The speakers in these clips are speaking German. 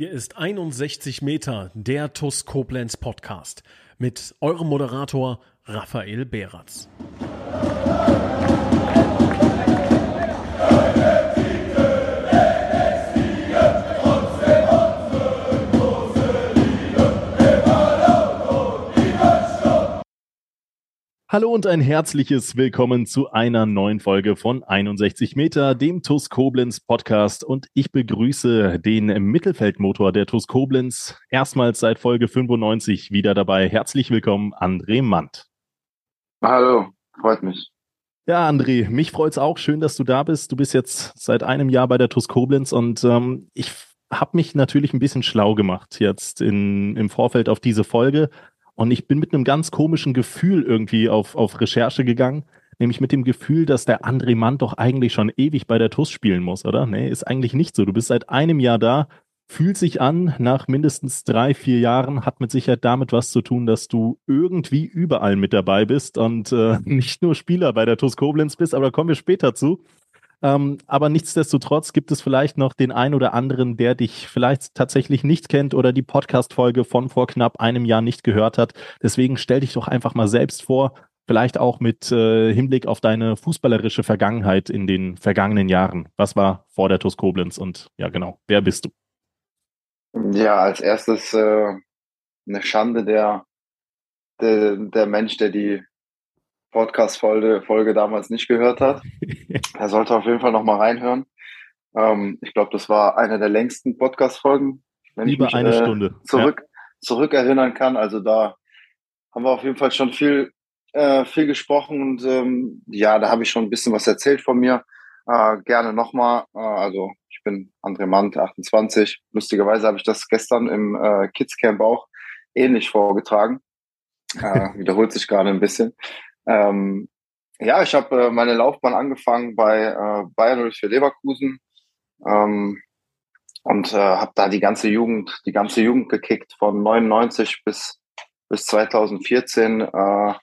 Hier ist 61 Meter der TUS Koblenz Podcast mit eurem Moderator Raphael Behratz. Hallo und ein herzliches Willkommen zu einer neuen Folge von 61 Meter, dem TUS Koblenz Podcast. Und ich begrüße den Mittelfeldmotor der TUS Koblenz erstmals seit Folge 95 wieder dabei. Herzlich willkommen, André Mandt. Hallo, freut mich. Ja, André, mich freut's auch. Schön, dass du da bist. Du bist jetzt seit einem Jahr bei der TUS Koblenz und ähm, ich habe mich natürlich ein bisschen schlau gemacht jetzt in, im Vorfeld auf diese Folge und ich bin mit einem ganz komischen Gefühl irgendwie auf, auf Recherche gegangen, nämlich mit dem Gefühl, dass der André Mann doch eigentlich schon ewig bei der TUS spielen muss, oder? Nee, ist eigentlich nicht so. Du bist seit einem Jahr da, fühlt sich an, nach mindestens drei, vier Jahren, hat mit Sicherheit damit was zu tun, dass du irgendwie überall mit dabei bist und äh, nicht nur Spieler bei der TUS Koblenz bist, aber da kommen wir später zu. Ähm, aber nichtsdestotrotz gibt es vielleicht noch den einen oder anderen, der dich vielleicht tatsächlich nicht kennt oder die Podcast-Folge von vor knapp einem Jahr nicht gehört hat. Deswegen stell dich doch einfach mal selbst vor, vielleicht auch mit äh, Hinblick auf deine fußballerische Vergangenheit in den vergangenen Jahren. Was war vor der TuS Koblenz und ja genau, wer bist du? Ja, als erstes äh, eine Schande der, der, der Mensch, der die Podcast-Folge Folge damals nicht gehört hat. er sollte auf jeden Fall noch mal reinhören. Ähm, ich glaube, das war eine der längsten Podcast-Folgen, wenn Über ich mich eine äh, Stunde. zurück, ja. zurückerinnern kann. Also da haben wir auf jeden Fall schon viel, äh, viel gesprochen und ähm, ja, da habe ich schon ein bisschen was erzählt von mir. Äh, gerne nochmal. Äh, also ich bin André Mann, 28. Lustigerweise habe ich das gestern im äh, Kids Camp auch ähnlich vorgetragen. Äh, wiederholt sich gerade ein bisschen. Ähm, ja, ich habe äh, meine Laufbahn angefangen bei äh, Bayern für Leverkusen ähm, und äh, habe da die ganze Jugend, die ganze Jugend gekickt von 99 bis bis 2014. Äh,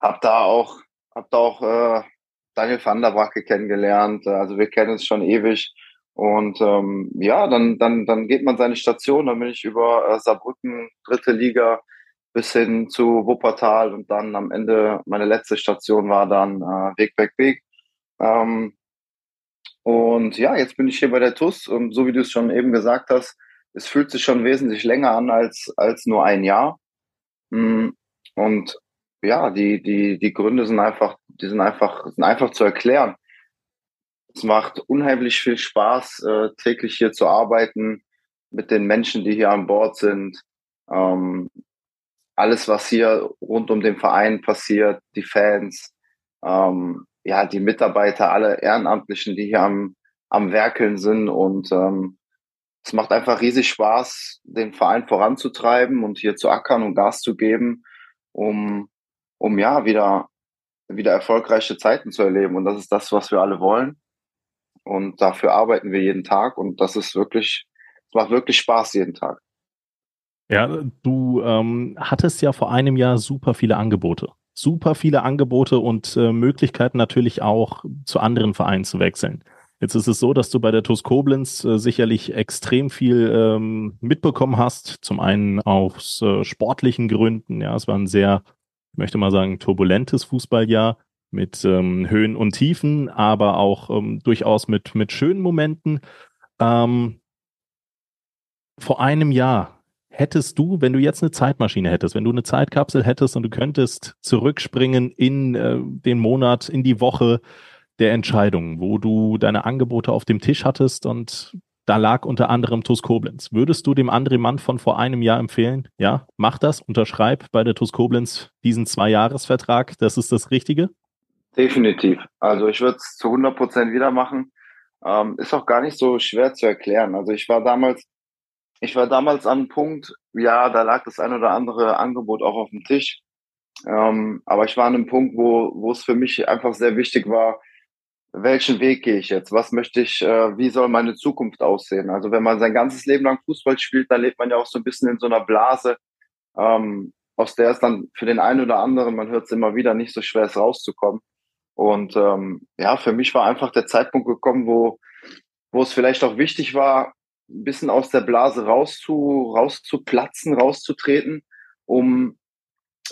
habe da auch, hab da auch äh, Daniel van der Bracke kennengelernt. Also wir kennen uns schon ewig. Und ähm, ja, dann, dann, dann geht man seine Station. Dann bin ich über äh, Saarbrücken, dritte Liga, bis hin zu Wuppertal und dann am Ende meine letzte Station war dann äh, Weg, Weg, Weg. Ähm, und ja, jetzt bin ich hier bei der TUS und so wie du es schon eben gesagt hast, es fühlt sich schon wesentlich länger an als, als nur ein Jahr. Mm, und ja, die, die, die Gründe sind einfach, die sind einfach, sind einfach zu erklären. Es macht unheimlich viel Spaß, äh, täglich hier zu arbeiten mit den Menschen, die hier an Bord sind. Ähm, alles, was hier rund um den Verein passiert, die Fans, ähm, ja, die Mitarbeiter, alle Ehrenamtlichen, die hier am, am Werkeln sind und ähm, es macht einfach riesig Spaß, den Verein voranzutreiben und hier zu ackern und Gas zu geben, um, um ja wieder, wieder erfolgreiche Zeiten zu erleben. Und das ist das, was wir alle wollen. Und dafür arbeiten wir jeden Tag und das ist wirklich, es macht wirklich Spaß jeden Tag. Ja, du ähm, hattest ja vor einem Jahr super viele Angebote. Super viele Angebote und äh, Möglichkeiten natürlich auch zu anderen Vereinen zu wechseln. Jetzt ist es so, dass du bei der TuS Koblenz äh, sicherlich extrem viel ähm, mitbekommen hast. Zum einen aus äh, sportlichen Gründen. Ja, es war ein sehr, ich möchte mal sagen, turbulentes Fußballjahr mit ähm, Höhen und Tiefen, aber auch ähm, durchaus mit, mit schönen Momenten. Ähm, vor einem Jahr hättest du, wenn du jetzt eine Zeitmaschine hättest, wenn du eine Zeitkapsel hättest und du könntest zurückspringen in äh, den Monat, in die Woche der Entscheidung, wo du deine Angebote auf dem Tisch hattest und da lag unter anderem TUS Koblenz. Würdest du dem André Mann von vor einem Jahr empfehlen? Ja, mach das, unterschreib bei der TUS Koblenz diesen Zwei-Jahres-Vertrag. Das ist das Richtige? Definitiv. Also ich würde es zu 100 Prozent wieder machen. Ähm, ist auch gar nicht so schwer zu erklären. Also ich war damals ich war damals an einem Punkt, ja, da lag das ein oder andere Angebot auch auf dem Tisch. Ähm, aber ich war an einem Punkt, wo, wo es für mich einfach sehr wichtig war, welchen Weg gehe ich jetzt? Was möchte ich, äh, wie soll meine Zukunft aussehen? Also wenn man sein ganzes Leben lang Fußball spielt, dann lebt man ja auch so ein bisschen in so einer Blase, ähm, aus der es dann für den einen oder anderen, man hört es immer wieder, nicht so schwer ist rauszukommen. Und ähm, ja, für mich war einfach der Zeitpunkt gekommen, wo, wo es vielleicht auch wichtig war, ein bisschen aus der Blase rauszu, rauszuplatzen, rauszutreten, um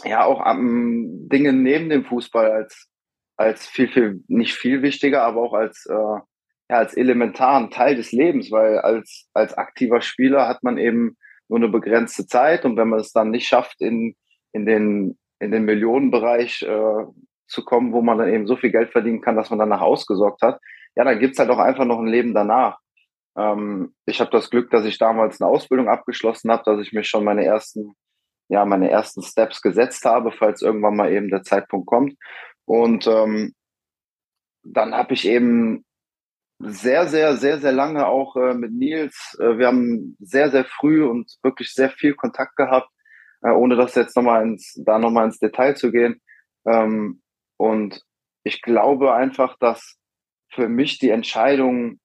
ja auch um, Dinge neben dem Fußball als, als viel, viel, nicht viel wichtiger, aber auch als, äh, ja, als elementaren Teil des Lebens, weil als, als aktiver Spieler hat man eben nur eine begrenzte Zeit und wenn man es dann nicht schafft, in, in den, in den Millionenbereich äh, zu kommen, wo man dann eben so viel Geld verdienen kann, dass man danach ausgesorgt hat, ja, dann gibt's halt auch einfach noch ein Leben danach. Ähm, ich habe das Glück, dass ich damals eine Ausbildung abgeschlossen habe, dass ich mir schon meine ersten, ja, meine ersten Steps gesetzt habe, falls irgendwann mal eben der Zeitpunkt kommt. Und ähm, dann habe ich eben sehr, sehr, sehr, sehr lange auch äh, mit Nils. Äh, wir haben sehr, sehr früh und wirklich sehr viel Kontakt gehabt, äh, ohne das jetzt nochmal ins, da nochmal ins Detail zu gehen. Ähm, und ich glaube einfach, dass für mich die Entscheidung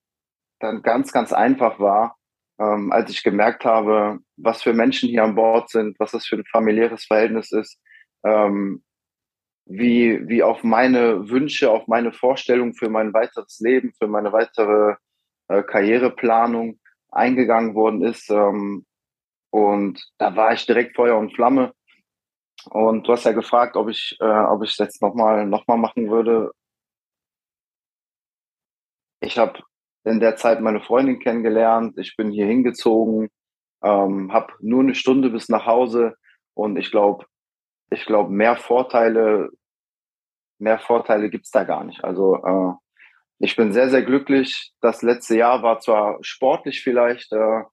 dann ganz, ganz einfach war, ähm, als ich gemerkt habe, was für Menschen hier an Bord sind, was das für ein familiäres Verhältnis ist, ähm, wie, wie auf meine Wünsche, auf meine Vorstellungen für mein weiteres Leben, für meine weitere äh, Karriereplanung eingegangen worden ist. Ähm, und da war ich direkt Feuer und Flamme. Und du hast ja gefragt, ob ich, äh, ob ich es jetzt nochmal noch mal machen würde. Ich habe in der Zeit meine Freundin kennengelernt. Ich bin hier hingezogen, ähm, habe nur eine Stunde bis nach Hause und ich glaube, ich glaube, mehr Vorteile, mehr Vorteile gibt's da gar nicht. Also äh, ich bin sehr, sehr glücklich. Das letzte Jahr war zwar sportlich vielleicht äh,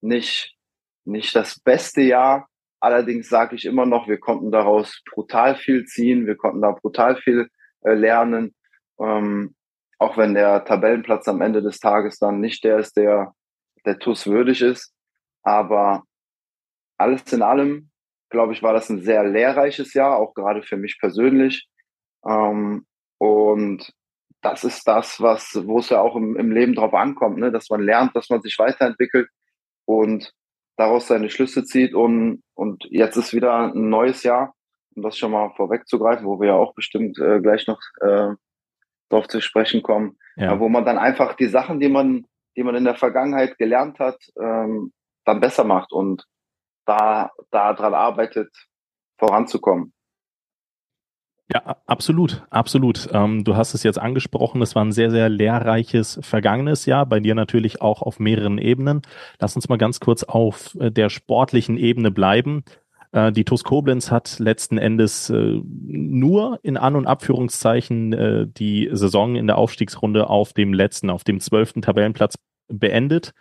nicht, nicht das beste Jahr, allerdings sage ich immer noch, wir konnten daraus brutal viel ziehen, wir konnten da brutal viel äh, lernen. Ähm, auch wenn der Tabellenplatz am Ende des Tages dann nicht der ist, der der TUS würdig ist. Aber alles in allem, glaube ich, war das ein sehr lehrreiches Jahr, auch gerade für mich persönlich. Ähm, und das ist das, was, wo es ja auch im, im Leben drauf ankommt, ne? dass man lernt, dass man sich weiterentwickelt und daraus seine Schlüsse zieht. Und, und jetzt ist wieder ein neues Jahr, um das schon mal vorwegzugreifen, wo wir ja auch bestimmt äh, gleich noch äh, drauf zu sprechen kommen, ja. wo man dann einfach die Sachen, die man, die man in der Vergangenheit gelernt hat, ähm, dann besser macht und da, da dran arbeitet, voranzukommen. Ja, absolut, absolut. Ähm, du hast es jetzt angesprochen, es war ein sehr, sehr lehrreiches vergangenes Jahr, bei dir natürlich auch auf mehreren Ebenen. Lass uns mal ganz kurz auf der sportlichen Ebene bleiben. Äh, die TuS Koblenz hat letzten Endes äh, nur in An- und Abführungszeichen äh, die Saison in der Aufstiegsrunde auf dem letzten, auf dem zwölften Tabellenplatz beendet.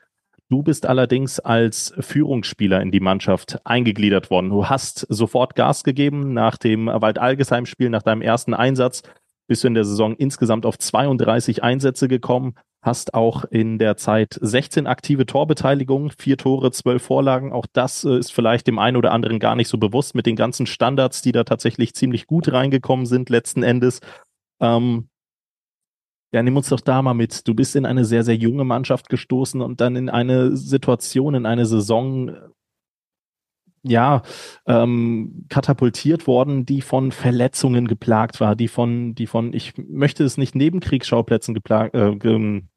Du bist allerdings als Führungsspieler in die Mannschaft eingegliedert worden. Du hast sofort Gas gegeben nach dem Wald-Algesheim-Spiel, nach deinem ersten Einsatz. Bist du in der Saison insgesamt auf 32 Einsätze gekommen, hast auch in der Zeit 16 aktive Torbeteiligungen, vier Tore, zwölf Vorlagen. Auch das äh, ist vielleicht dem einen oder anderen gar nicht so bewusst mit den ganzen Standards, die da tatsächlich ziemlich gut reingekommen sind letzten Endes. Ähm, ja, nimm uns doch da mal mit. Du bist in eine sehr, sehr junge Mannschaft gestoßen und dann in eine Situation, in eine Saison, ja, ähm, katapultiert worden, die von Verletzungen geplagt war, die von, die von, ich möchte es nicht Nebenkriegsschauplätzen geplagt, äh,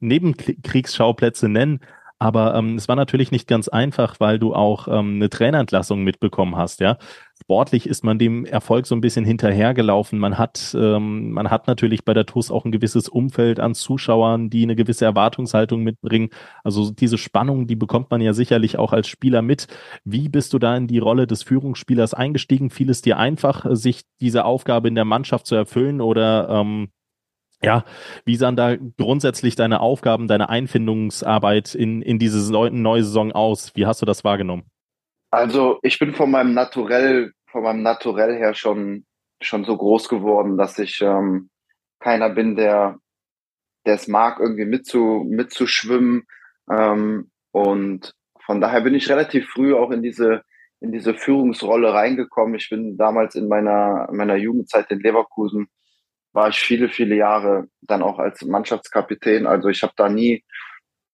Nebenkriegsschauplätze nennen, aber ähm, es war natürlich nicht ganz einfach, weil du auch ähm, eine Trainerentlassung mitbekommen hast, ja. Sportlich ist man dem Erfolg so ein bisschen hinterhergelaufen. Man hat, ähm, man hat natürlich bei der TUS auch ein gewisses Umfeld an Zuschauern, die eine gewisse Erwartungshaltung mitbringen. Also diese Spannung, die bekommt man ja sicherlich auch als Spieler mit. Wie bist du da in die Rolle des Führungsspielers eingestiegen? Fiel es dir einfach, sich diese Aufgabe in der Mannschaft zu erfüllen oder ähm, ja, wie sahen da grundsätzlich deine Aufgaben, deine Einfindungsarbeit in, in diese neue Saison aus? Wie hast du das wahrgenommen? Also ich bin von meinem Naturell, von meinem Naturell her schon, schon so groß geworden, dass ich ähm, keiner bin, der, der es mag, irgendwie mitzu, mitzuschwimmen. Ähm, und von daher bin ich relativ früh auch in diese, in diese Führungsrolle reingekommen. Ich bin damals in meiner, meiner Jugendzeit in Leverkusen war ich viele, viele Jahre dann auch als Mannschaftskapitän. Also ich habe da nie,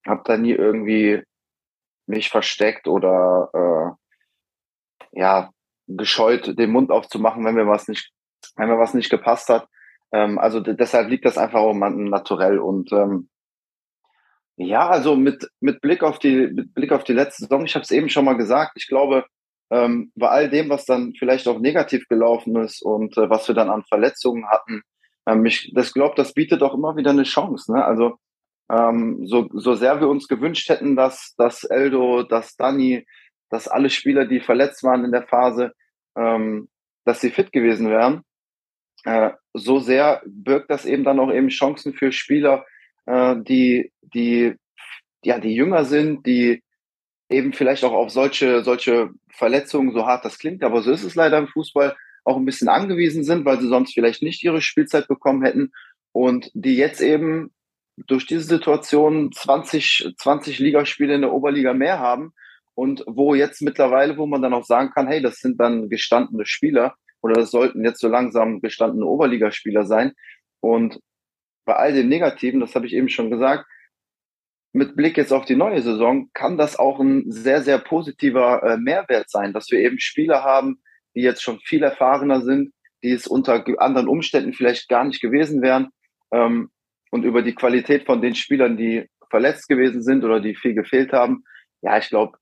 habe da nie irgendwie mich versteckt oder äh, ja gescheut, den Mund aufzumachen, wenn mir was nicht, wenn mir was nicht gepasst hat. Ähm, also deshalb liegt das einfach auch Naturell und ähm, Ja, also mit, mit Blick auf die, mit Blick auf die letzte Saison, ich habe es eben schon mal gesagt, ich glaube, ähm, bei all dem, was dann vielleicht auch negativ gelaufen ist und äh, was wir dann an Verletzungen hatten, ähm, ich das glaube, das bietet auch immer wieder eine Chance. Ne? Also ähm, so, so sehr wir uns gewünscht hätten, dass, dass Eldo, dass Dani, dass alle Spieler, die verletzt waren in der Phase, ähm, dass sie fit gewesen wären, äh, so sehr birgt das eben dann auch eben Chancen für Spieler, äh, die, die, ja, die jünger sind, die eben vielleicht auch auf solche, solche Verletzungen, so hart das klingt, aber so ist es leider im Fußball, auch ein bisschen angewiesen sind, weil sie sonst vielleicht nicht ihre Spielzeit bekommen hätten und die jetzt eben durch diese Situation 20, 20 Ligaspiele in der Oberliga mehr haben und wo jetzt mittlerweile, wo man dann auch sagen kann, hey, das sind dann gestandene Spieler oder das sollten jetzt so langsam gestandene Oberligaspieler sein und bei all dem Negativen, das habe ich eben schon gesagt, mit Blick jetzt auf die neue Saison kann das auch ein sehr, sehr positiver äh, Mehrwert sein, dass wir eben Spieler haben, die jetzt schon viel erfahrener sind, die es unter anderen Umständen vielleicht gar nicht gewesen wären. Ähm, und über die Qualität von den Spielern, die verletzt gewesen sind oder die viel gefehlt haben, ja, ich glaube,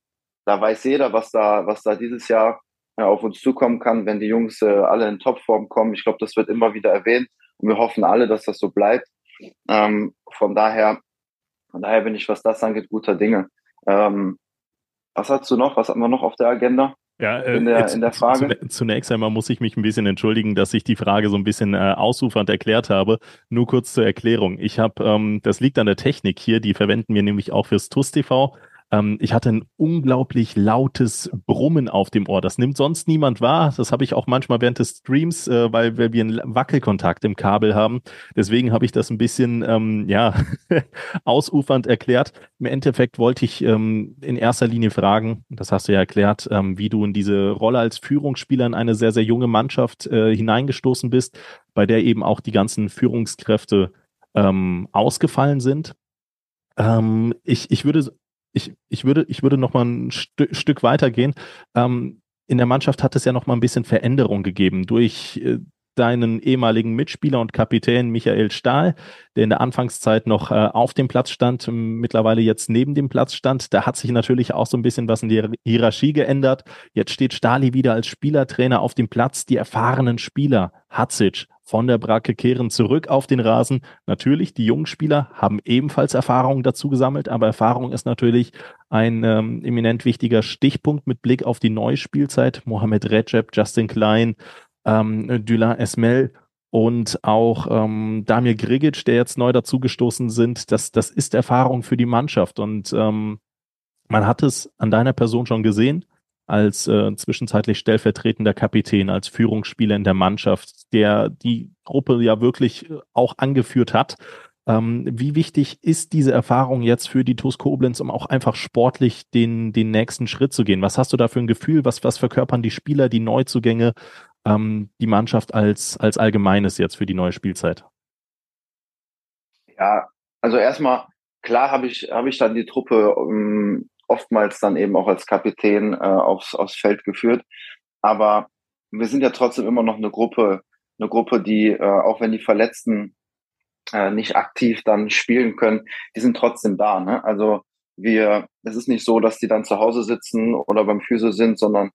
da weiß jeder, was da, was da dieses Jahr äh, auf uns zukommen kann, wenn die Jungs äh, alle in Topform kommen. Ich glaube, das wird immer wieder erwähnt und wir hoffen alle, dass das so bleibt. Ähm, von daher, von daher bin ich, was das angeht, guter Dinge. Ähm, was hast du noch? Was haben wir noch auf der Agenda? Ja, äh, in, der, in der Frage. Zunächst einmal muss ich mich ein bisschen entschuldigen, dass ich die Frage so ein bisschen äh, ausufernd erklärt habe. Nur kurz zur Erklärung. Ich habe, ähm, das liegt an der Technik hier, die verwenden wir nämlich auch fürs TUS TV. Ähm, ich hatte ein unglaublich lautes Brummen auf dem Ohr. Das nimmt sonst niemand wahr. Das habe ich auch manchmal während des Streams, äh, weil, weil wir einen Wackelkontakt im Kabel haben. Deswegen habe ich das ein bisschen ähm, ja ausufernd erklärt. Im Endeffekt wollte ich ähm, in erster Linie fragen, das hast du ja erklärt, ähm, wie du in diese Rolle als Führungsspieler in eine sehr, sehr junge Mannschaft äh, hineingestoßen bist, bei der eben auch die ganzen Führungskräfte ähm, ausgefallen sind. Ähm, ich, ich würde ich, ich würde, ich würde noch ein St Stück weitergehen. Ähm, in der Mannschaft hat es ja noch mal ein bisschen Veränderung gegeben durch äh, deinen ehemaligen Mitspieler und Kapitän Michael Stahl, der in der Anfangszeit noch äh, auf dem Platz stand, mittlerweile jetzt neben dem Platz stand. Da hat sich natürlich auch so ein bisschen was in der Hierarchie geändert. Jetzt steht Stali wieder als Spielertrainer auf dem Platz. Die erfahrenen Spieler, Hatzic, von der Bracke kehren zurück auf den Rasen. Natürlich, die jungen Spieler haben ebenfalls Erfahrung dazu gesammelt, aber Erfahrung ist natürlich ein ähm, eminent wichtiger Stichpunkt mit Blick auf die neue Spielzeit. Mohamed Recep, Justin Klein, ähm, Dylan Esmel und auch ähm, Damir Grigic, der jetzt neu dazugestoßen sind. Das, das ist Erfahrung für die Mannschaft und ähm, man hat es an deiner Person schon gesehen als äh, zwischenzeitlich stellvertretender Kapitän, als Führungsspieler in der Mannschaft, der die Gruppe ja wirklich äh, auch angeführt hat. Ähm, wie wichtig ist diese Erfahrung jetzt für die TuS Koblenz, um auch einfach sportlich den, den nächsten Schritt zu gehen? Was hast du da für ein Gefühl? Was, was verkörpern die Spieler, die Neuzugänge, ähm, die Mannschaft als, als Allgemeines jetzt für die neue Spielzeit? Ja, also erstmal, klar habe ich, habe ich dann die Truppe um, ähm, oftmals dann eben auch als Kapitän äh, aufs, aufs Feld geführt. Aber wir sind ja trotzdem immer noch eine Gruppe, eine Gruppe, die, äh, auch wenn die Verletzten äh, nicht aktiv dann spielen können, die sind trotzdem da. Ne? Also wir, es ist nicht so, dass die dann zu Hause sitzen oder beim Physio sind, sondern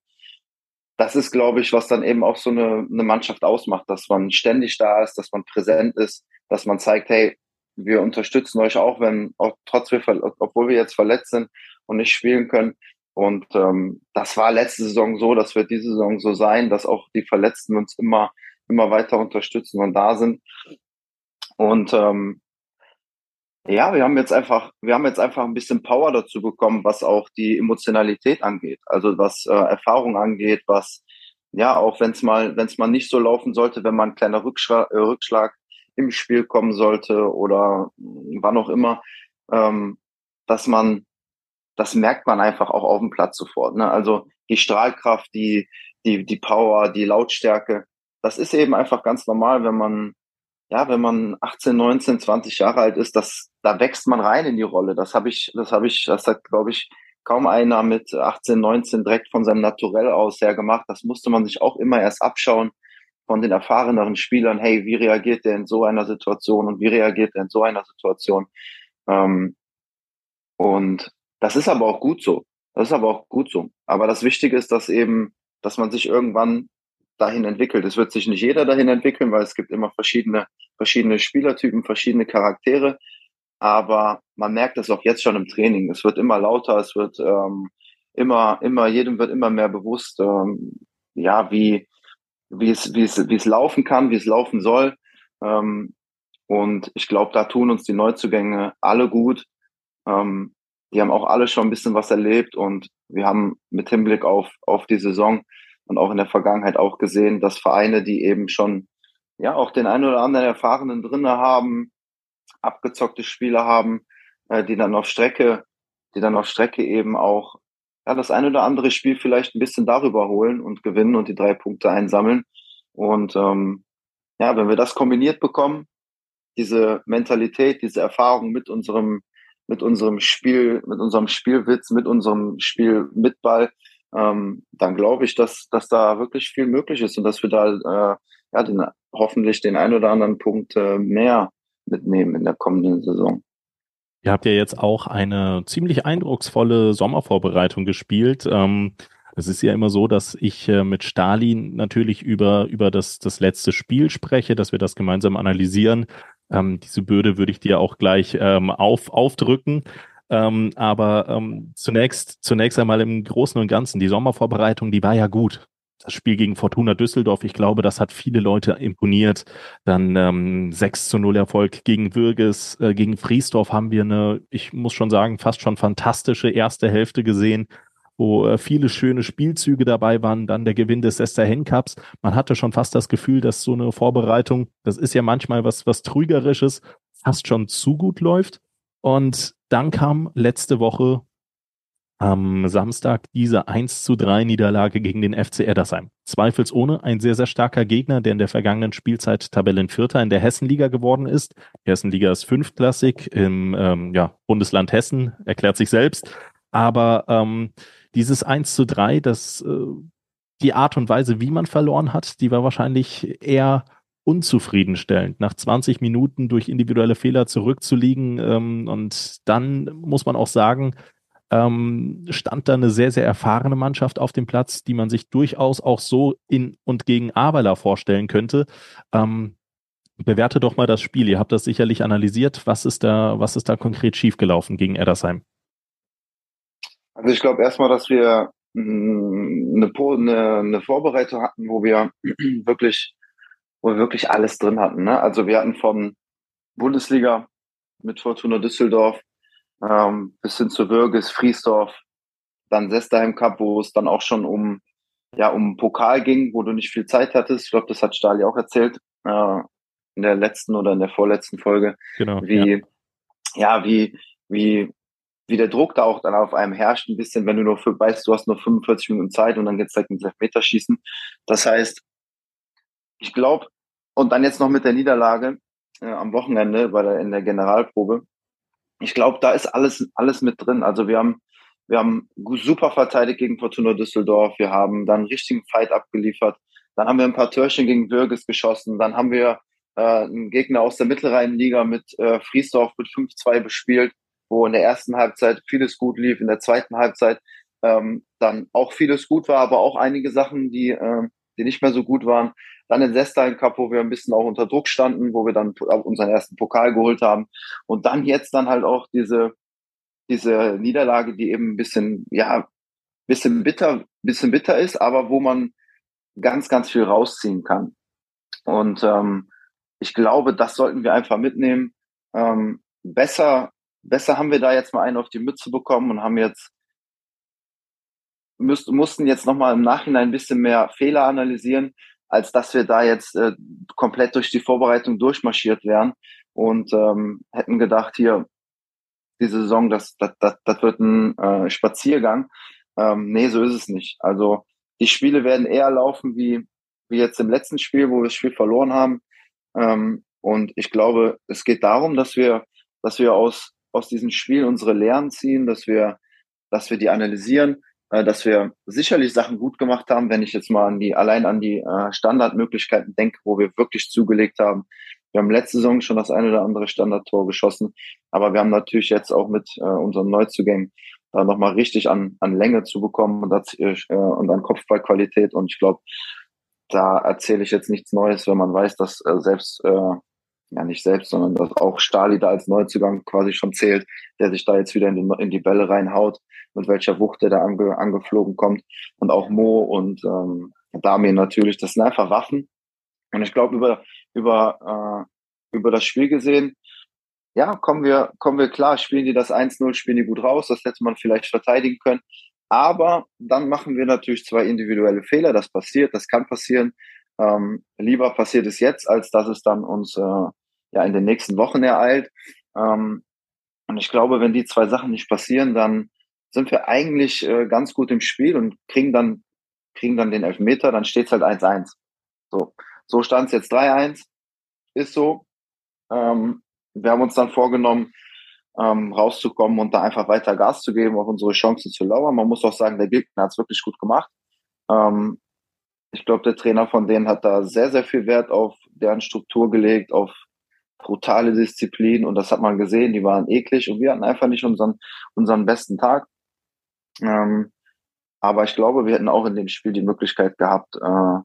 das ist, glaube ich, was dann eben auch so eine, eine Mannschaft ausmacht, dass man ständig da ist, dass man präsent ist, dass man zeigt, hey, wir unterstützen euch auch, wenn, auch trotz wir, obwohl wir jetzt verletzt sind, und nicht spielen können. Und ähm, das war letzte Saison so, das wird diese Saison so sein, dass auch die Verletzten uns immer, immer weiter unterstützen und da sind. Und ähm, ja, wir haben jetzt einfach, wir haben jetzt einfach ein bisschen Power dazu bekommen, was auch die Emotionalität angeht, also was äh, Erfahrung angeht, was ja auch wenn es mal, wenn es mal nicht so laufen sollte, wenn mal ein kleiner Rückschlag, äh, Rückschlag im Spiel kommen sollte oder wann auch immer, ähm, dass man das merkt man einfach auch auf dem Platz sofort. Ne? Also die Strahlkraft, die, die, die Power, die Lautstärke, das ist eben einfach ganz normal, wenn man, ja, wenn man 18, 19, 20 Jahre alt ist, das, da wächst man rein in die Rolle. Das habe ich, das habe ich, das hat, glaube ich, kaum einer mit 18, 19 direkt von seinem Naturell aus her gemacht. Das musste man sich auch immer erst abschauen von den erfahreneren Spielern. Hey, wie reagiert der in so einer Situation und wie reagiert er in so einer Situation? Ähm, Und das ist aber auch gut so. Das ist aber auch gut so. Aber das Wichtige ist, dass eben, dass man sich irgendwann dahin entwickelt. Es wird sich nicht jeder dahin entwickeln, weil es gibt immer verschiedene, verschiedene Spielertypen, verschiedene Charaktere. Aber man merkt es auch jetzt schon im Training. Es wird immer lauter, es wird ähm, immer, immer, jedem wird immer mehr bewusst, ähm, ja, wie, wie es, wie es, wie es laufen kann, wie es laufen soll. Ähm, und ich glaube, da tun uns die Neuzugänge alle gut. Ähm, die haben auch alle schon ein bisschen was erlebt und wir haben mit Hinblick auf, auf die Saison und auch in der Vergangenheit auch gesehen, dass Vereine, die eben schon ja auch den einen oder anderen Erfahrenen drinne haben, abgezockte Spieler haben, äh, die dann auf Strecke, die dann auf Strecke eben auch ja, das ein oder andere Spiel vielleicht ein bisschen darüber holen und gewinnen und die drei Punkte einsammeln. Und ähm, ja, wenn wir das kombiniert bekommen, diese Mentalität, diese Erfahrung mit unserem, mit unserem Spiel, mit unserem Spielwitz, mit unserem Spiel mit Ball, ähm, dann glaube ich, dass, dass da wirklich viel möglich ist und dass wir da äh, ja, den, hoffentlich den ein oder anderen Punkt äh, mehr mitnehmen in der kommenden Saison. Ihr habt ja jetzt auch eine ziemlich eindrucksvolle Sommervorbereitung gespielt. Ähm, es ist ja immer so, dass ich äh, mit Stalin natürlich über, über das, das letzte Spiel spreche, dass wir das gemeinsam analysieren. Ähm, diese Bürde würde ich dir auch gleich ähm, auf, aufdrücken. Ähm, aber ähm, zunächst, zunächst einmal im Großen und Ganzen, die Sommervorbereitung, die war ja gut. Das Spiel gegen Fortuna Düsseldorf, ich glaube, das hat viele Leute imponiert. Dann ähm, 6 zu 0 Erfolg gegen Würges, äh, gegen Friesdorf haben wir eine, ich muss schon sagen, fast schon fantastische erste Hälfte gesehen wo äh, viele schöne Spielzüge dabei waren, dann der Gewinn des Hen Cups. Man hatte schon fast das Gefühl, dass so eine Vorbereitung, das ist ja manchmal was, was Trügerisches, fast schon zu gut läuft. Und dann kam letzte Woche am Samstag diese 1 zu 3 Niederlage gegen den FC Eddersheim. Zweifelsohne ein sehr, sehr starker Gegner, der in der vergangenen Spielzeit Tabellenvierter in der Hessenliga geworden ist. Die Hessenliga ist fünftklassig im ähm, ja, Bundesland Hessen, erklärt sich selbst. Aber ähm, dieses 1 zu 3, das, äh, die Art und Weise, wie man verloren hat, die war wahrscheinlich eher unzufriedenstellend, nach 20 Minuten durch individuelle Fehler zurückzuliegen. Ähm, und dann muss man auch sagen, ähm, stand da eine sehr, sehr erfahrene Mannschaft auf dem Platz, die man sich durchaus auch so in und gegen Aberla vorstellen könnte. Ähm, bewerte doch mal das Spiel. Ihr habt das sicherlich analysiert. Was ist da, was ist da konkret schiefgelaufen gegen Eddersheim? Also ich glaube erstmal, dass wir mm, eine, eine, eine Vorbereitung hatten, wo wir wirklich, wo wir wirklich alles drin hatten. Ne? Also wir hatten von Bundesliga mit Fortuna Düsseldorf ähm, bis hin zu Würges, Friesdorf, dann Sesteheim Cup, wo es dann auch schon um ja um Pokal ging, wo du nicht viel Zeit hattest. Ich glaube, das hat Stali auch erzählt äh, in der letzten oder in der vorletzten Folge, genau, wie ja. ja wie wie wie der Druck da auch dann auf einem herrscht, ein bisschen, wenn du nur für, weißt, du hast nur 45 Minuten Zeit und dann geht's halt ins Elfmeterschießen. Das heißt, ich glaube, und dann jetzt noch mit der Niederlage äh, am Wochenende bei der, in der Generalprobe, ich glaube, da ist alles, alles mit drin. Also wir haben, wir haben super verteidigt gegen Fortuna Düsseldorf, wir haben dann einen richtigen Fight abgeliefert, dann haben wir ein paar Törchen gegen Würges geschossen, dann haben wir äh, einen Gegner aus der Mittelrheinliga mit äh, Friesdorf mit 5-2 bespielt wo in der ersten Halbzeit vieles gut lief, in der zweiten Halbzeit ähm, dann auch vieles gut war, aber auch einige Sachen, die, äh, die nicht mehr so gut waren. Dann den Sestein Cup, wo wir ein bisschen auch unter Druck standen, wo wir dann unseren ersten Pokal geholt haben. Und dann jetzt dann halt auch diese, diese Niederlage, die eben ein bisschen, ja, bisschen bitter, bisschen bitter ist, aber wo man ganz, ganz viel rausziehen kann. Und ähm, ich glaube, das sollten wir einfach mitnehmen. Ähm, besser besser haben wir da jetzt mal einen auf die Mütze bekommen und haben jetzt müsst, mussten jetzt nochmal im Nachhinein ein bisschen mehr Fehler analysieren, als dass wir da jetzt äh, komplett durch die Vorbereitung durchmarschiert wären und ähm, hätten gedacht, hier, diese Saison, das, das, das, das wird ein äh, Spaziergang. Ähm, nee, so ist es nicht. Also die Spiele werden eher laufen wie, wie jetzt im letzten Spiel, wo wir das Spiel verloren haben. Ähm, und ich glaube, es geht darum, dass wir, dass wir aus aus diesen Spielen unsere Lehren ziehen, dass wir, dass wir die analysieren, äh, dass wir sicherlich Sachen gut gemacht haben, wenn ich jetzt mal an die, allein an die äh, Standardmöglichkeiten denke, wo wir wirklich zugelegt haben. Wir haben letzte Saison schon das eine oder andere Standardtor geschossen, aber wir haben natürlich jetzt auch mit äh, unseren Neuzugängen da nochmal richtig an, an Länge zu bekommen und, äh, und an Kopfballqualität. Und ich glaube, da erzähle ich jetzt nichts Neues, wenn man weiß, dass äh, selbst, äh, ja nicht selbst, sondern dass auch Stali da als Neuzugang quasi schon zählt, der sich da jetzt wieder in die, in die Bälle reinhaut, mit welcher Wucht der da ange, angeflogen kommt. Und auch Mo und ähm, Damien natürlich, das sind einfach Waffen. Und ich glaube, über, über, äh, über das Spiel gesehen, ja, kommen wir, kommen wir klar, spielen die das 1-0, spielen die gut raus, das hätte man vielleicht verteidigen können. Aber dann machen wir natürlich zwei individuelle Fehler. Das passiert, das kann passieren. Ähm, lieber passiert es jetzt, als dass es dann uns äh, ja in den nächsten Wochen ereilt. Ähm, und ich glaube, wenn die zwei Sachen nicht passieren, dann sind wir eigentlich äh, ganz gut im Spiel und kriegen dann, kriegen dann den Elfmeter, dann steht es halt 1-1. So, so stand es jetzt 3-1. Ist so. Ähm, wir haben uns dann vorgenommen, ähm, rauszukommen und da einfach weiter Gas zu geben, auf unsere Chancen zu lauern. Man muss auch sagen, der Gegner hat es wirklich gut gemacht. Ähm, ich glaube, der Trainer von denen hat da sehr, sehr viel Wert auf deren Struktur gelegt, auf brutale Disziplin und das hat man gesehen, die waren eklig und wir hatten einfach nicht unseren, unseren besten Tag. Ähm, aber ich glaube, wir hätten auch in dem Spiel die Möglichkeit gehabt, äh,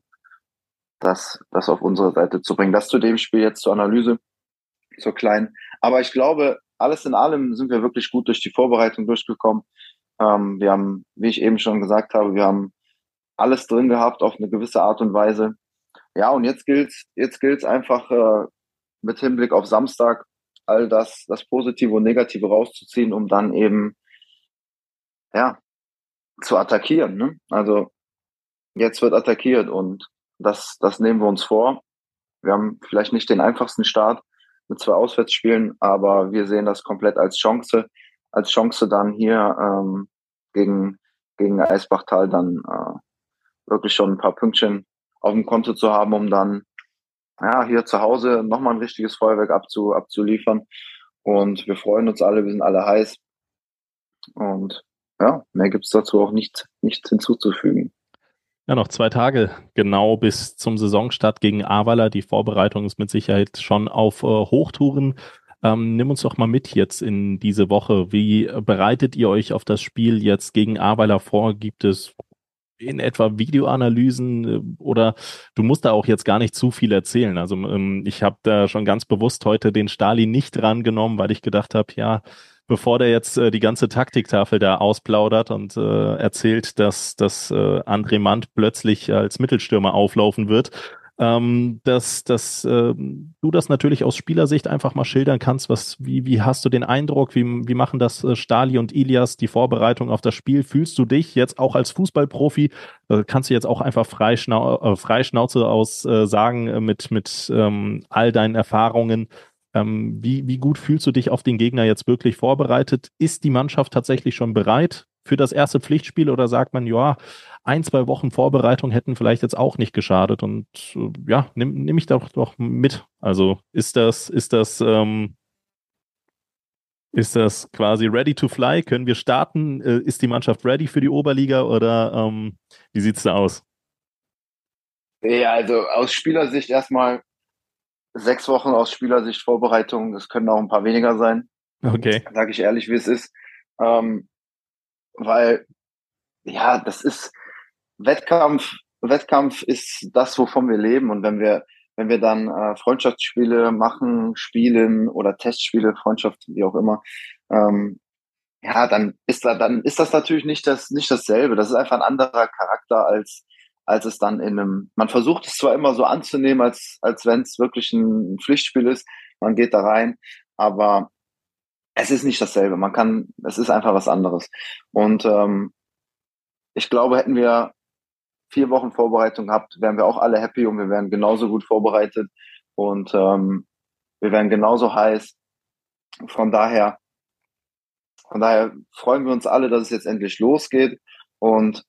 das, das auf unsere Seite zu bringen. Das zu dem Spiel jetzt zur Analyse, zur kleinen. Aber ich glaube, alles in allem sind wir wirklich gut durch die Vorbereitung durchgekommen. Ähm, wir haben, wie ich eben schon gesagt habe, wir haben alles drin gehabt auf eine gewisse Art und Weise. Ja, und jetzt gilt's, jetzt gilt's einfach äh, mit Hinblick auf Samstag all das, das Positive und Negative rauszuziehen, um dann eben ja zu attackieren. Ne? Also jetzt wird attackiert und das, das nehmen wir uns vor. Wir haben vielleicht nicht den einfachsten Start, mit zwei Auswärtsspielen, aber wir sehen das komplett als Chance, als Chance dann hier ähm, gegen, gegen Eisbachtal dann äh, wirklich schon ein paar Pünktchen auf dem Konto zu haben, um dann ja, hier zu Hause nochmal ein richtiges Feuerwerk abzu, abzuliefern. Und wir freuen uns alle, wir sind alle heiß. Und ja, mehr gibt's dazu auch nicht, nichts hinzuzufügen. Ja, noch zwei Tage genau bis zum Saisonstart gegen Avala. Die Vorbereitung ist mit Sicherheit schon auf äh, Hochtouren. Ähm, nimm uns doch mal mit jetzt in diese Woche. Wie bereitet ihr euch auf das Spiel jetzt gegen Avala vor? Gibt es in etwa Videoanalysen äh, oder du musst da auch jetzt gar nicht zu viel erzählen. Also ähm, ich habe da schon ganz bewusst heute den Stali nicht rangenommen, weil ich gedacht habe, ja, bevor der jetzt äh, die ganze Taktiktafel da ausplaudert und äh, erzählt, dass, dass äh, André Mand plötzlich als Mittelstürmer auflaufen wird, ähm, dass, dass äh, du das natürlich aus Spielersicht einfach mal schildern kannst. Was, wie, wie hast du den Eindruck? Wie, wie machen das äh, Stali und Ilias die Vorbereitung auf das Spiel? Fühlst du dich jetzt auch als Fußballprofi? Äh, kannst du jetzt auch einfach frei, Schnau äh, frei aus äh, sagen äh, mit, mit ähm, all deinen Erfahrungen? Ähm, wie, wie gut fühlst du dich auf den Gegner jetzt wirklich vorbereitet? Ist die Mannschaft tatsächlich schon bereit für das erste Pflichtspiel oder sagt man, ja, ein, zwei Wochen Vorbereitung hätten vielleicht jetzt auch nicht geschadet und äh, ja, nimm, nimm ich doch doch mit. Also ist das, ist das, ähm, ist das quasi ready to fly? Können wir starten? Äh, ist die Mannschaft ready für die Oberliga oder ähm, wie sieht's da aus? Ja, also aus Spielersicht erstmal sechs Wochen aus Spielersicht Vorbereitung, es können auch ein paar weniger sein. Okay. Sage ich ehrlich, wie es ist. Ähm, weil, ja, das ist Wettkampf, Wettkampf ist das, wovon wir leben. Und wenn wir, wenn wir dann äh, Freundschaftsspiele machen, spielen oder Testspiele, Freundschaft, wie auch immer, ähm, ja, dann ist da, dann ist das natürlich nicht das, nicht dasselbe. Das ist einfach ein anderer Charakter als, als es dann in einem, man versucht es zwar immer so anzunehmen, als, als wenn es wirklich ein Pflichtspiel ist, man geht da rein, aber es ist nicht dasselbe. Man kann, es ist einfach was anderes. Und ähm, ich glaube, hätten wir vier Wochen Vorbereitung gehabt, wären wir auch alle happy und wir wären genauso gut vorbereitet und ähm, wir wären genauso heiß. Von daher, von daher freuen wir uns alle, dass es jetzt endlich losgeht und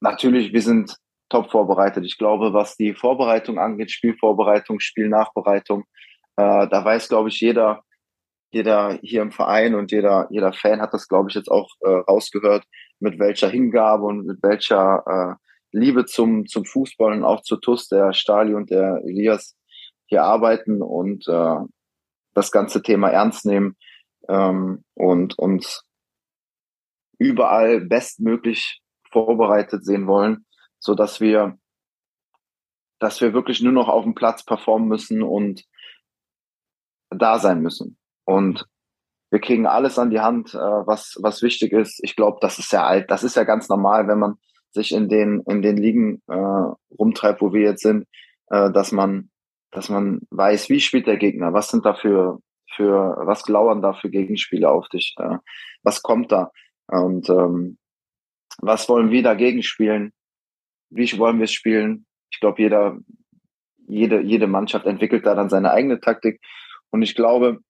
natürlich, wir sind top vorbereitet. Ich glaube, was die Vorbereitung angeht, Spielvorbereitung, Spielnachbereitung, äh, da weiß, glaube ich, jeder, jeder hier im Verein und jeder, jeder Fan hat das, glaube ich, jetzt auch äh, rausgehört, mit welcher Hingabe und mit welcher äh, Liebe zum, zum Fußball und auch zu TUS, der Stali und der Elias hier arbeiten und äh, das ganze Thema ernst nehmen ähm, und uns überall bestmöglich vorbereitet sehen wollen, so dass wir, dass wir wirklich nur noch auf dem Platz performen müssen und da sein müssen. Und wir kriegen alles an die Hand, äh, was, was wichtig ist. Ich glaube, das ist ja alt, das ist ja ganz normal, wenn man sich in den, in den Ligen äh, rumtreibt, wo wir jetzt sind, äh, dass man, dass man weiß, wie spielt der Gegner, was sind da für, für was lauern da für Gegenspiele auf dich, äh, was kommt da und ähm, was wollen wir dagegen spielen, wie wollen wir es spielen. Ich glaube, jeder, jede, jede Mannschaft entwickelt da dann seine eigene Taktik und ich glaube,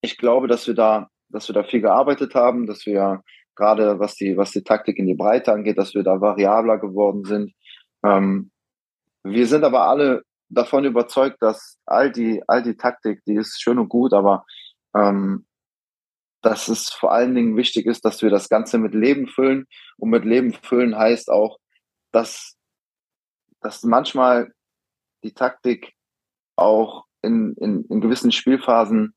ich glaube, dass wir da, dass wir da viel gearbeitet haben, dass wir gerade was die, was die Taktik in die Breite angeht, dass wir da variabler geworden sind. Ähm, wir sind aber alle davon überzeugt, dass all die, all die Taktik, die ist schön und gut, aber ähm, dass es vor allen Dingen wichtig ist, dass wir das Ganze mit Leben füllen. Und mit Leben füllen heißt auch, dass, dass manchmal die Taktik auch in, in, in gewissen Spielphasen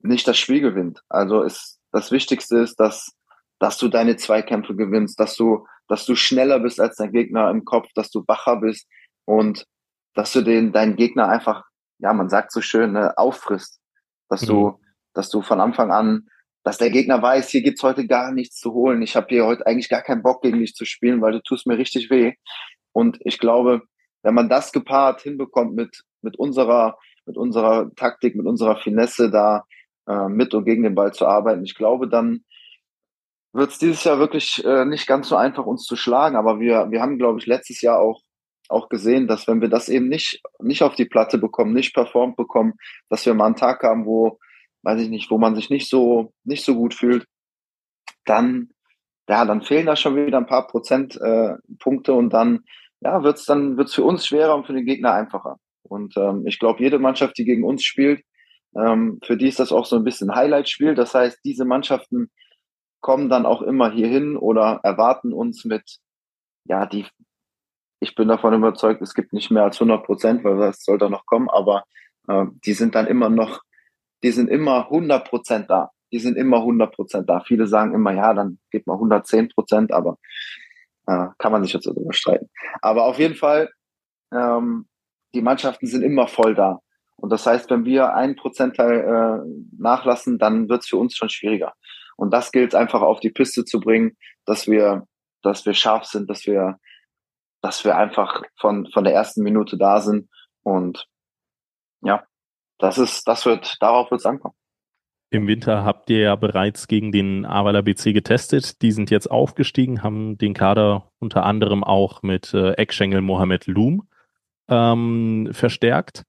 nicht das Spiel gewinnt. Also ist das Wichtigste ist, dass dass du deine Zweikämpfe gewinnst, dass du dass du schneller bist als dein Gegner im Kopf, dass du wacher bist und dass du den deinen Gegner einfach ja man sagt so schön ne, auffrisst, dass mhm. du dass du von Anfang an dass der Gegner weiß, hier gibt's heute gar nichts zu holen. Ich habe hier heute eigentlich gar keinen Bock gegen dich zu spielen, weil du tust mir richtig weh. Und ich glaube, wenn man das gepaart hinbekommt mit mit unserer mit unserer Taktik, mit unserer Finesse da äh, mit und gegen den Ball zu arbeiten. Ich glaube, dann wird es dieses Jahr wirklich äh, nicht ganz so einfach, uns zu schlagen. Aber wir, wir haben, glaube ich, letztes Jahr auch, auch gesehen, dass wenn wir das eben nicht, nicht auf die Platte bekommen, nicht performt bekommen, dass wir mal einen Tag haben, wo, weiß ich nicht, wo man sich nicht so, nicht so gut fühlt, dann, ja, dann fehlen da schon wieder ein paar Prozentpunkte äh, und dann, ja, wird's dann, wird's für uns schwerer und für den Gegner einfacher. Und ähm, ich glaube, jede Mannschaft, die gegen uns spielt, ähm, für die ist das auch so ein bisschen Highlight-Spiel. Das heißt, diese Mannschaften kommen dann auch immer hierhin oder erwarten uns mit, ja, die, ich bin davon überzeugt, es gibt nicht mehr als 100 Prozent, weil das soll da noch kommen, aber äh, die sind dann immer noch, die sind immer 100 Prozent da. Die sind immer 100 Prozent da. Viele sagen immer, ja, dann gibt man 110 Prozent, aber äh, kann man sich jetzt darüber streiten. Aber auf jeden Fall, ähm, die Mannschaften sind immer voll da. Und das heißt, wenn wir einen Prozentteil äh, nachlassen, dann wird es für uns schon schwieriger. Und das gilt einfach auf die Piste zu bringen, dass wir, dass wir scharf sind, dass wir, dass wir einfach von, von der ersten Minute da sind. Und ja, das ist, das wird, darauf wird es ankommen. Im Winter habt ihr ja bereits gegen den Avala BC getestet. Die sind jetzt aufgestiegen, haben den Kader unter anderem auch mit äh, Eckschengel Mohamed Loom ähm, verstärkt.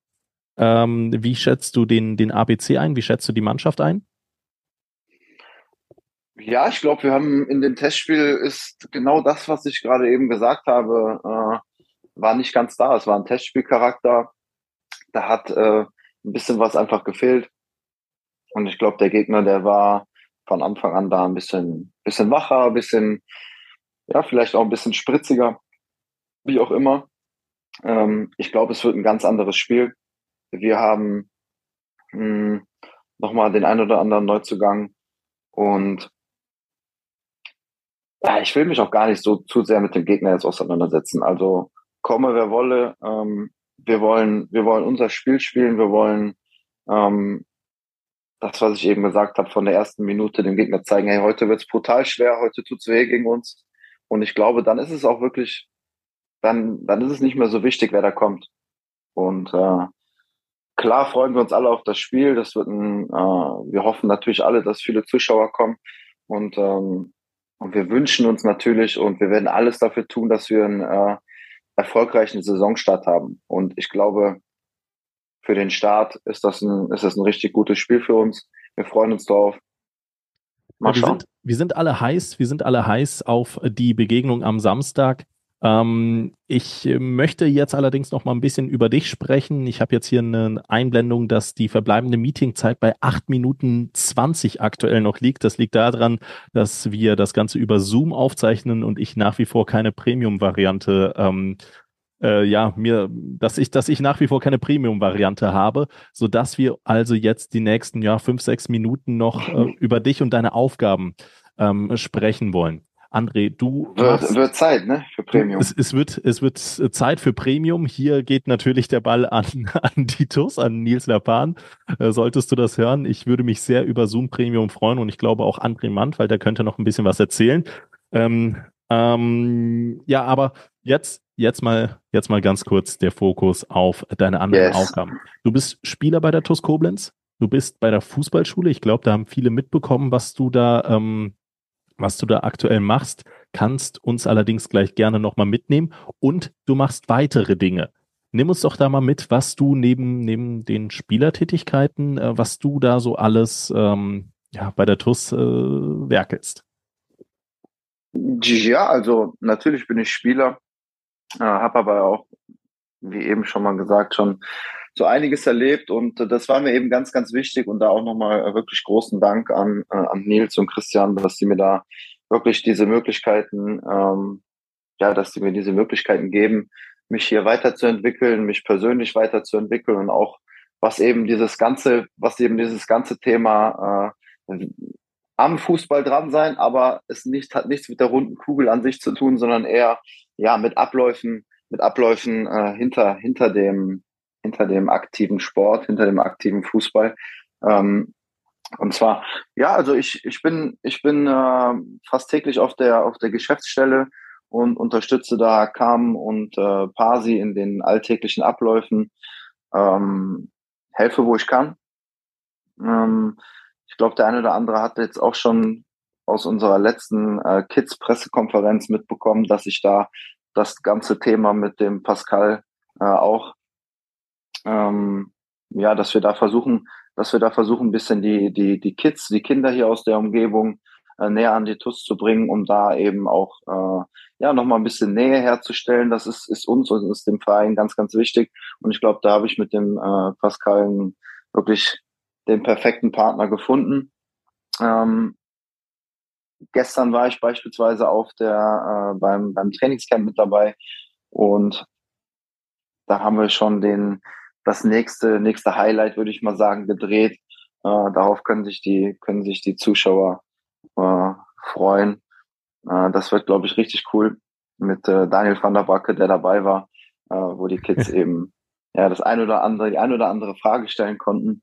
Ähm, wie schätzt du den, den ABC ein? Wie schätzt du die Mannschaft ein? Ja, ich glaube, wir haben in dem Testspiel ist genau das, was ich gerade eben gesagt habe, äh, war nicht ganz da. Es war ein Testspielcharakter. Da hat äh, ein bisschen was einfach gefehlt. Und ich glaube, der Gegner, der war von Anfang an da ein bisschen, bisschen wacher, ein bisschen, ja, vielleicht auch ein bisschen spritziger, wie auch immer. Ähm, ich glaube, es wird ein ganz anderes Spiel. Wir haben hm, nochmal den ein oder anderen Neuzugang und ja, ich will mich auch gar nicht so zu sehr mit dem Gegner jetzt auseinandersetzen. Also komme wer wolle, ähm, wir wollen, wir wollen unser Spiel spielen, wir wollen ähm, das, was ich eben gesagt habe, von der ersten Minute dem Gegner zeigen, hey, heute wird's brutal schwer, heute tut's weh gegen uns. Und ich glaube, dann ist es auch wirklich, dann, dann ist es nicht mehr so wichtig, wer da kommt. Und äh, Klar freuen wir uns alle auf das Spiel. Das wird ein, äh, wir hoffen natürlich alle, dass viele Zuschauer kommen. Und, ähm, und wir wünschen uns natürlich und wir werden alles dafür tun, dass wir einen äh, erfolgreichen Saisonstart haben. Und ich glaube, für den Start ist das ein, ist das ein richtig gutes Spiel für uns. Wir freuen uns drauf. Mal schauen. Wir sind, wir sind alle heiß, wir sind alle heiß auf die Begegnung am Samstag. Ähm, ich möchte jetzt allerdings noch mal ein bisschen über dich sprechen. Ich habe jetzt hier eine Einblendung, dass die verbleibende Meetingzeit bei 8 Minuten 20 aktuell noch liegt. Das liegt daran, dass wir das Ganze über Zoom aufzeichnen und ich nach wie vor keine Premium-Variante ähm, äh, ja, mir, dass ich, dass ich nach wie vor keine Premium-Variante habe, so dass wir also jetzt die nächsten ja fünf, sechs Minuten noch äh, über dich und deine Aufgaben ähm, sprechen wollen. André, du. Wird, wird Zeit, ne? Für Premium. Es, es, wird, es wird Zeit für Premium. Hier geht natürlich der Ball an, an die TUS, an Nils Lapan. Äh, solltest du das hören, ich würde mich sehr über Zoom Premium freuen und ich glaube auch André Mann, weil der könnte noch ein bisschen was erzählen. Ähm, ähm, ja, aber jetzt, jetzt mal, jetzt mal ganz kurz der Fokus auf deine anderen yes. Aufgaben. Du bist Spieler bei der TUS Koblenz. Du bist bei der Fußballschule. Ich glaube, da haben viele mitbekommen, was du da ähm, was du da aktuell machst, kannst uns allerdings gleich gerne nochmal mitnehmen und du machst weitere Dinge. Nimm uns doch da mal mit, was du neben, neben den Spielertätigkeiten, äh, was du da so alles ähm, ja, bei der TUS äh, werkelst. Ja, also natürlich bin ich Spieler, äh, habe aber auch, wie eben schon mal gesagt, schon so einiges erlebt und das war mir eben ganz, ganz wichtig und da auch nochmal wirklich großen Dank an, äh, an Nils und Christian, dass sie mir da wirklich diese Möglichkeiten, ähm, ja, dass sie mir diese Möglichkeiten geben, mich hier weiterzuentwickeln, mich persönlich weiterzuentwickeln und auch was eben dieses ganze, was eben dieses ganze Thema äh, am Fußball dran sein, aber es nicht hat nichts mit der runden Kugel an sich zu tun, sondern eher ja mit Abläufen, mit Abläufen äh, hinter hinter dem hinter dem aktiven Sport, hinter dem aktiven Fußball. Ähm, und zwar, ja, also ich, ich bin, ich bin äh, fast täglich auf der, auf der Geschäftsstelle und unterstütze da Kam und äh, Pasi in den alltäglichen Abläufen, ähm, helfe, wo ich kann. Ähm, ich glaube, der eine oder andere hat jetzt auch schon aus unserer letzten äh, Kids-Pressekonferenz mitbekommen, dass ich da das ganze Thema mit dem Pascal äh, auch ähm, ja, dass wir da versuchen, dass wir da versuchen, ein bisschen die, die, die Kids, die Kinder hier aus der Umgebung äh, näher an die TUS zu bringen, um da eben auch äh, ja nochmal ein bisschen Nähe herzustellen. Das ist, ist uns und ist dem Verein ganz, ganz wichtig. Und ich glaube, da habe ich mit dem äh, Pascal wirklich den perfekten Partner gefunden. Ähm, gestern war ich beispielsweise auf der äh, beim, beim Trainingscamp mit dabei und da haben wir schon den das nächste, nächste Highlight, würde ich mal sagen, gedreht. Äh, darauf können sich die, können sich die Zuschauer äh, freuen. Äh, das wird, glaube ich, richtig cool mit äh, Daniel van der Backe, der dabei war, äh, wo die Kids eben ja das ein oder andere, die ein oder andere Frage stellen konnten.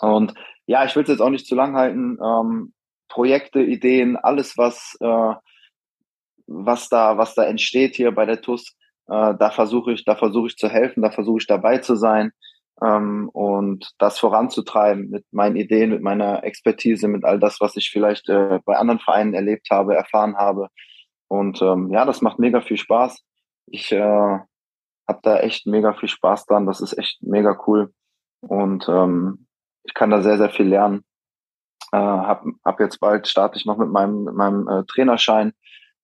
Und ja, ich will es jetzt auch nicht zu lang halten. Ähm, Projekte, Ideen, alles, was, äh, was da, was da entsteht hier bei der TUS, äh, da versuche ich, da versuche ich zu helfen, da versuche ich dabei zu sein ähm, und das voranzutreiben mit meinen Ideen, mit meiner Expertise, mit all das, was ich vielleicht äh, bei anderen Vereinen erlebt habe, erfahren habe. Und ähm, ja, das macht mega viel Spaß. Ich äh, habe da echt mega viel Spaß dran. Das ist echt mega cool. Und ähm, ich kann da sehr, sehr viel lernen. Äh, hab, hab jetzt bald starte ich noch mit meinem, mit meinem äh, Trainerschein.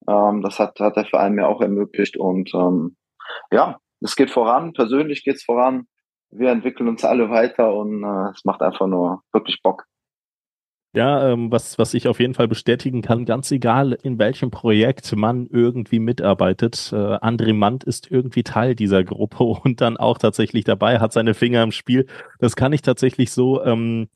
Ähm, das hat, hat der Verein mir auch ermöglicht. Und ähm, ja, es geht voran, persönlich geht's voran. Wir entwickeln uns alle weiter und äh, es macht einfach nur wirklich Bock. Ja, ähm, was, was ich auf jeden Fall bestätigen kann, ganz egal in welchem Projekt man irgendwie mitarbeitet, äh, André Mand ist irgendwie Teil dieser Gruppe und dann auch tatsächlich dabei, hat seine Finger im Spiel. Das kann ich tatsächlich so ähm,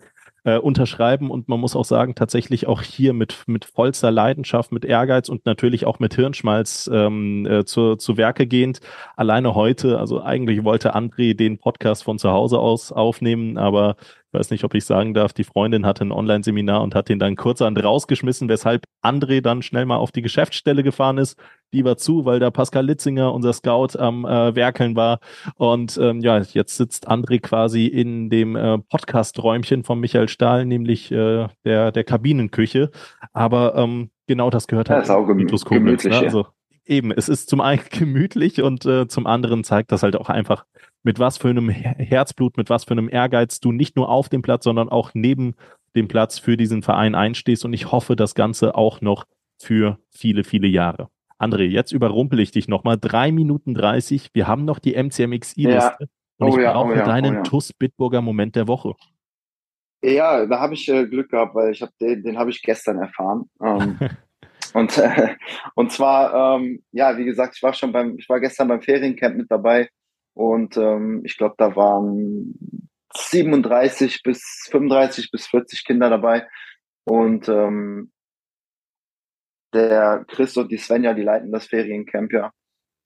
äh, unterschreiben und man muss auch sagen, tatsächlich auch hier mit, mit vollster Leidenschaft, mit Ehrgeiz und natürlich auch mit Hirnschmalz ähm, äh, zu, zu Werke gehend. Alleine heute, also eigentlich wollte André den Podcast von zu Hause aus aufnehmen, aber ich weiß nicht, ob ich sagen darf, die Freundin hatte ein Online-Seminar und hat den dann kurzerhand rausgeschmissen, weshalb André dann schnell mal auf die Geschäftsstelle gefahren ist. Die war zu, weil da Pascal Litzinger, unser Scout, am äh, Werkeln war. Und ähm, ja, jetzt sitzt André quasi in dem äh, Podcast-Räumchen von Michael Stahl, nämlich äh, der, der Kabinenküche. Aber ähm, genau das gehört halt. Ja, ist auch gemütlich. Koblenz, ne? Also eben, es ist zum einen gemütlich und äh, zum anderen zeigt das halt auch einfach, mit was für einem Herzblut, mit was für einem Ehrgeiz du nicht nur auf dem Platz, sondern auch neben dem Platz für diesen Verein einstehst. Und ich hoffe, das Ganze auch noch für viele, viele Jahre. André, jetzt überrumpel ich dich nochmal. Drei Minuten dreißig. Wir haben noch die MCMXI-Liste. Ja. Und oh ich ja, brauche oh ja, deinen oh ja. TUS Bitburger Moment der Woche. Ja, da habe ich äh, Glück gehabt, weil ich habe den, den habe ich gestern erfahren. Ähm, Und, äh, und zwar, ähm, ja, wie gesagt, ich war schon beim, ich war gestern beim Feriencamp mit dabei und ähm, ich glaube, da waren 37 bis 35 bis 40 Kinder dabei. Und ähm, der Chris und die Svenja, die leiten das Feriencamp ja.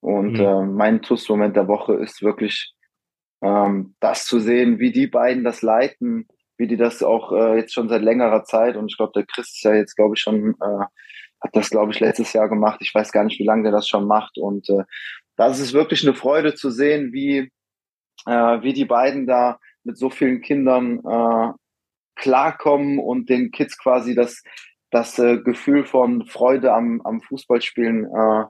Und mhm. äh, mein TUS-Moment der Woche ist wirklich ähm, das zu sehen, wie die beiden das leiten, wie die das auch äh, jetzt schon seit längerer Zeit und ich glaube, der Chris ist ja jetzt, glaube ich, schon, äh, hat das, glaube ich, letztes Jahr gemacht. Ich weiß gar nicht, wie lange der das schon macht. Und äh, das ist wirklich eine Freude zu sehen, wie, äh, wie die beiden da mit so vielen Kindern äh, klarkommen und den Kids quasi das, das äh, Gefühl von Freude am, am Fußballspielen äh,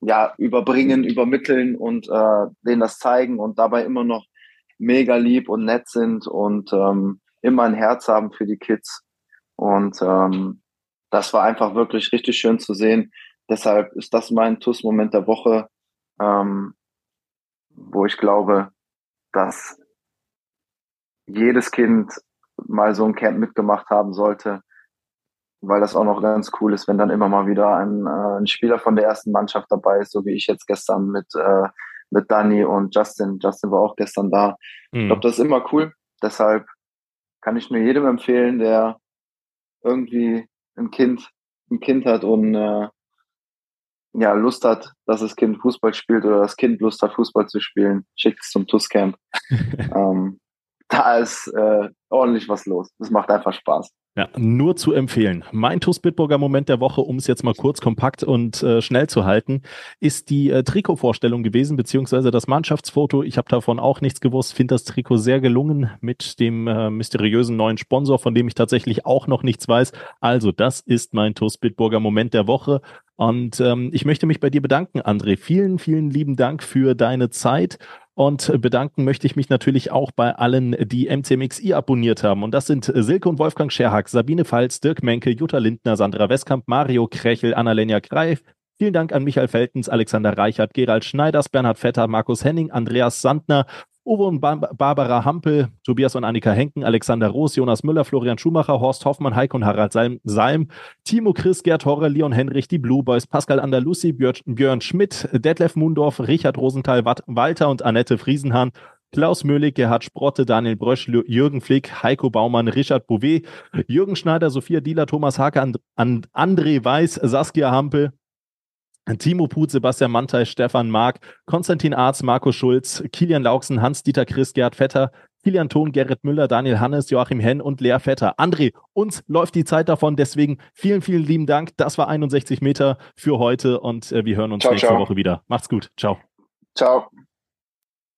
ja, überbringen, übermitteln und äh, denen das zeigen und dabei immer noch mega lieb und nett sind und ähm, immer ein Herz haben für die Kids. Und ähm, das war einfach wirklich richtig schön zu sehen. Deshalb ist das mein TUS-Moment der Woche, ähm, wo ich glaube, dass jedes Kind mal so ein Camp mitgemacht haben sollte, weil das auch noch ganz cool ist, wenn dann immer mal wieder ein, äh, ein Spieler von der ersten Mannschaft dabei ist, so wie ich jetzt gestern mit, äh, mit Danny und Justin. Justin war auch gestern da. Mhm. Ich glaube, das ist immer cool. Deshalb kann ich nur jedem empfehlen, der irgendwie ein Kind, ein Kind hat und äh, ja, Lust hat, dass das Kind Fußball spielt oder das Kind Lust hat, Fußball zu spielen, schickt es zum TUS-Camp. ähm, da ist äh, ordentlich was los. Das macht einfach Spaß. Ja, nur zu empfehlen. Mein TuS Bitburger Moment der Woche, um es jetzt mal kurz kompakt und äh, schnell zu halten, ist die äh, Trikotvorstellung gewesen, beziehungsweise das Mannschaftsfoto. Ich habe davon auch nichts gewusst, finde das Trikot sehr gelungen mit dem äh, mysteriösen neuen Sponsor, von dem ich tatsächlich auch noch nichts weiß. Also, das ist mein TuS Bitburger Moment der Woche. Und ähm, ich möchte mich bei dir bedanken, André. Vielen, vielen lieben Dank für deine Zeit und bedanken möchte ich mich natürlich auch bei allen, die MCMXI abonniert haben. Und das sind Silke und Wolfgang Scherhack, Sabine Pfalz, Dirk Menke, Jutta Lindner, Sandra Westkamp, Mario Krechel, Annalena Greif. Vielen Dank an Michael Feltens, Alexander Reichert, Gerald Schneiders, Bernhard Vetter, Markus Henning, Andreas Sandner, Uwe und ba Barbara Hampel, Tobias und Annika Henken, Alexander Roos, Jonas Müller, Florian Schumacher, Horst Hoffmann, Heike und Harald Salm, Salm Timo Chris, Gerd Horre, Leon Henrich, die Blue Boys, Pascal Andalusi, Björn, Björn Schmidt, Detlef Mundorf, Richard Rosenthal, Walter und Annette Friesenhahn, Klaus Möhlig, Gerhard Sprotte, Daniel Brösch, Jürgen Flick, Heiko Baumann, Richard Bouvet, Jürgen Schneider, Sophia Dieler, Thomas Hake, And And André Weiß, Saskia Hampel, Timo Put, Sebastian Mantei, Stefan Mark, Konstantin Arz, Marco Schulz, Kilian Lauksen, Hans-Dieter Chris, Gerd Vetter, Kilian Thon, Gerrit Müller, Daniel Hannes, Joachim Henn und Lea Vetter. André, uns läuft die Zeit davon, deswegen vielen, vielen lieben Dank. Das war 61 Meter für heute und äh, wir hören uns ciao, nächste ciao. Woche wieder. Macht's gut. Ciao. Ciao.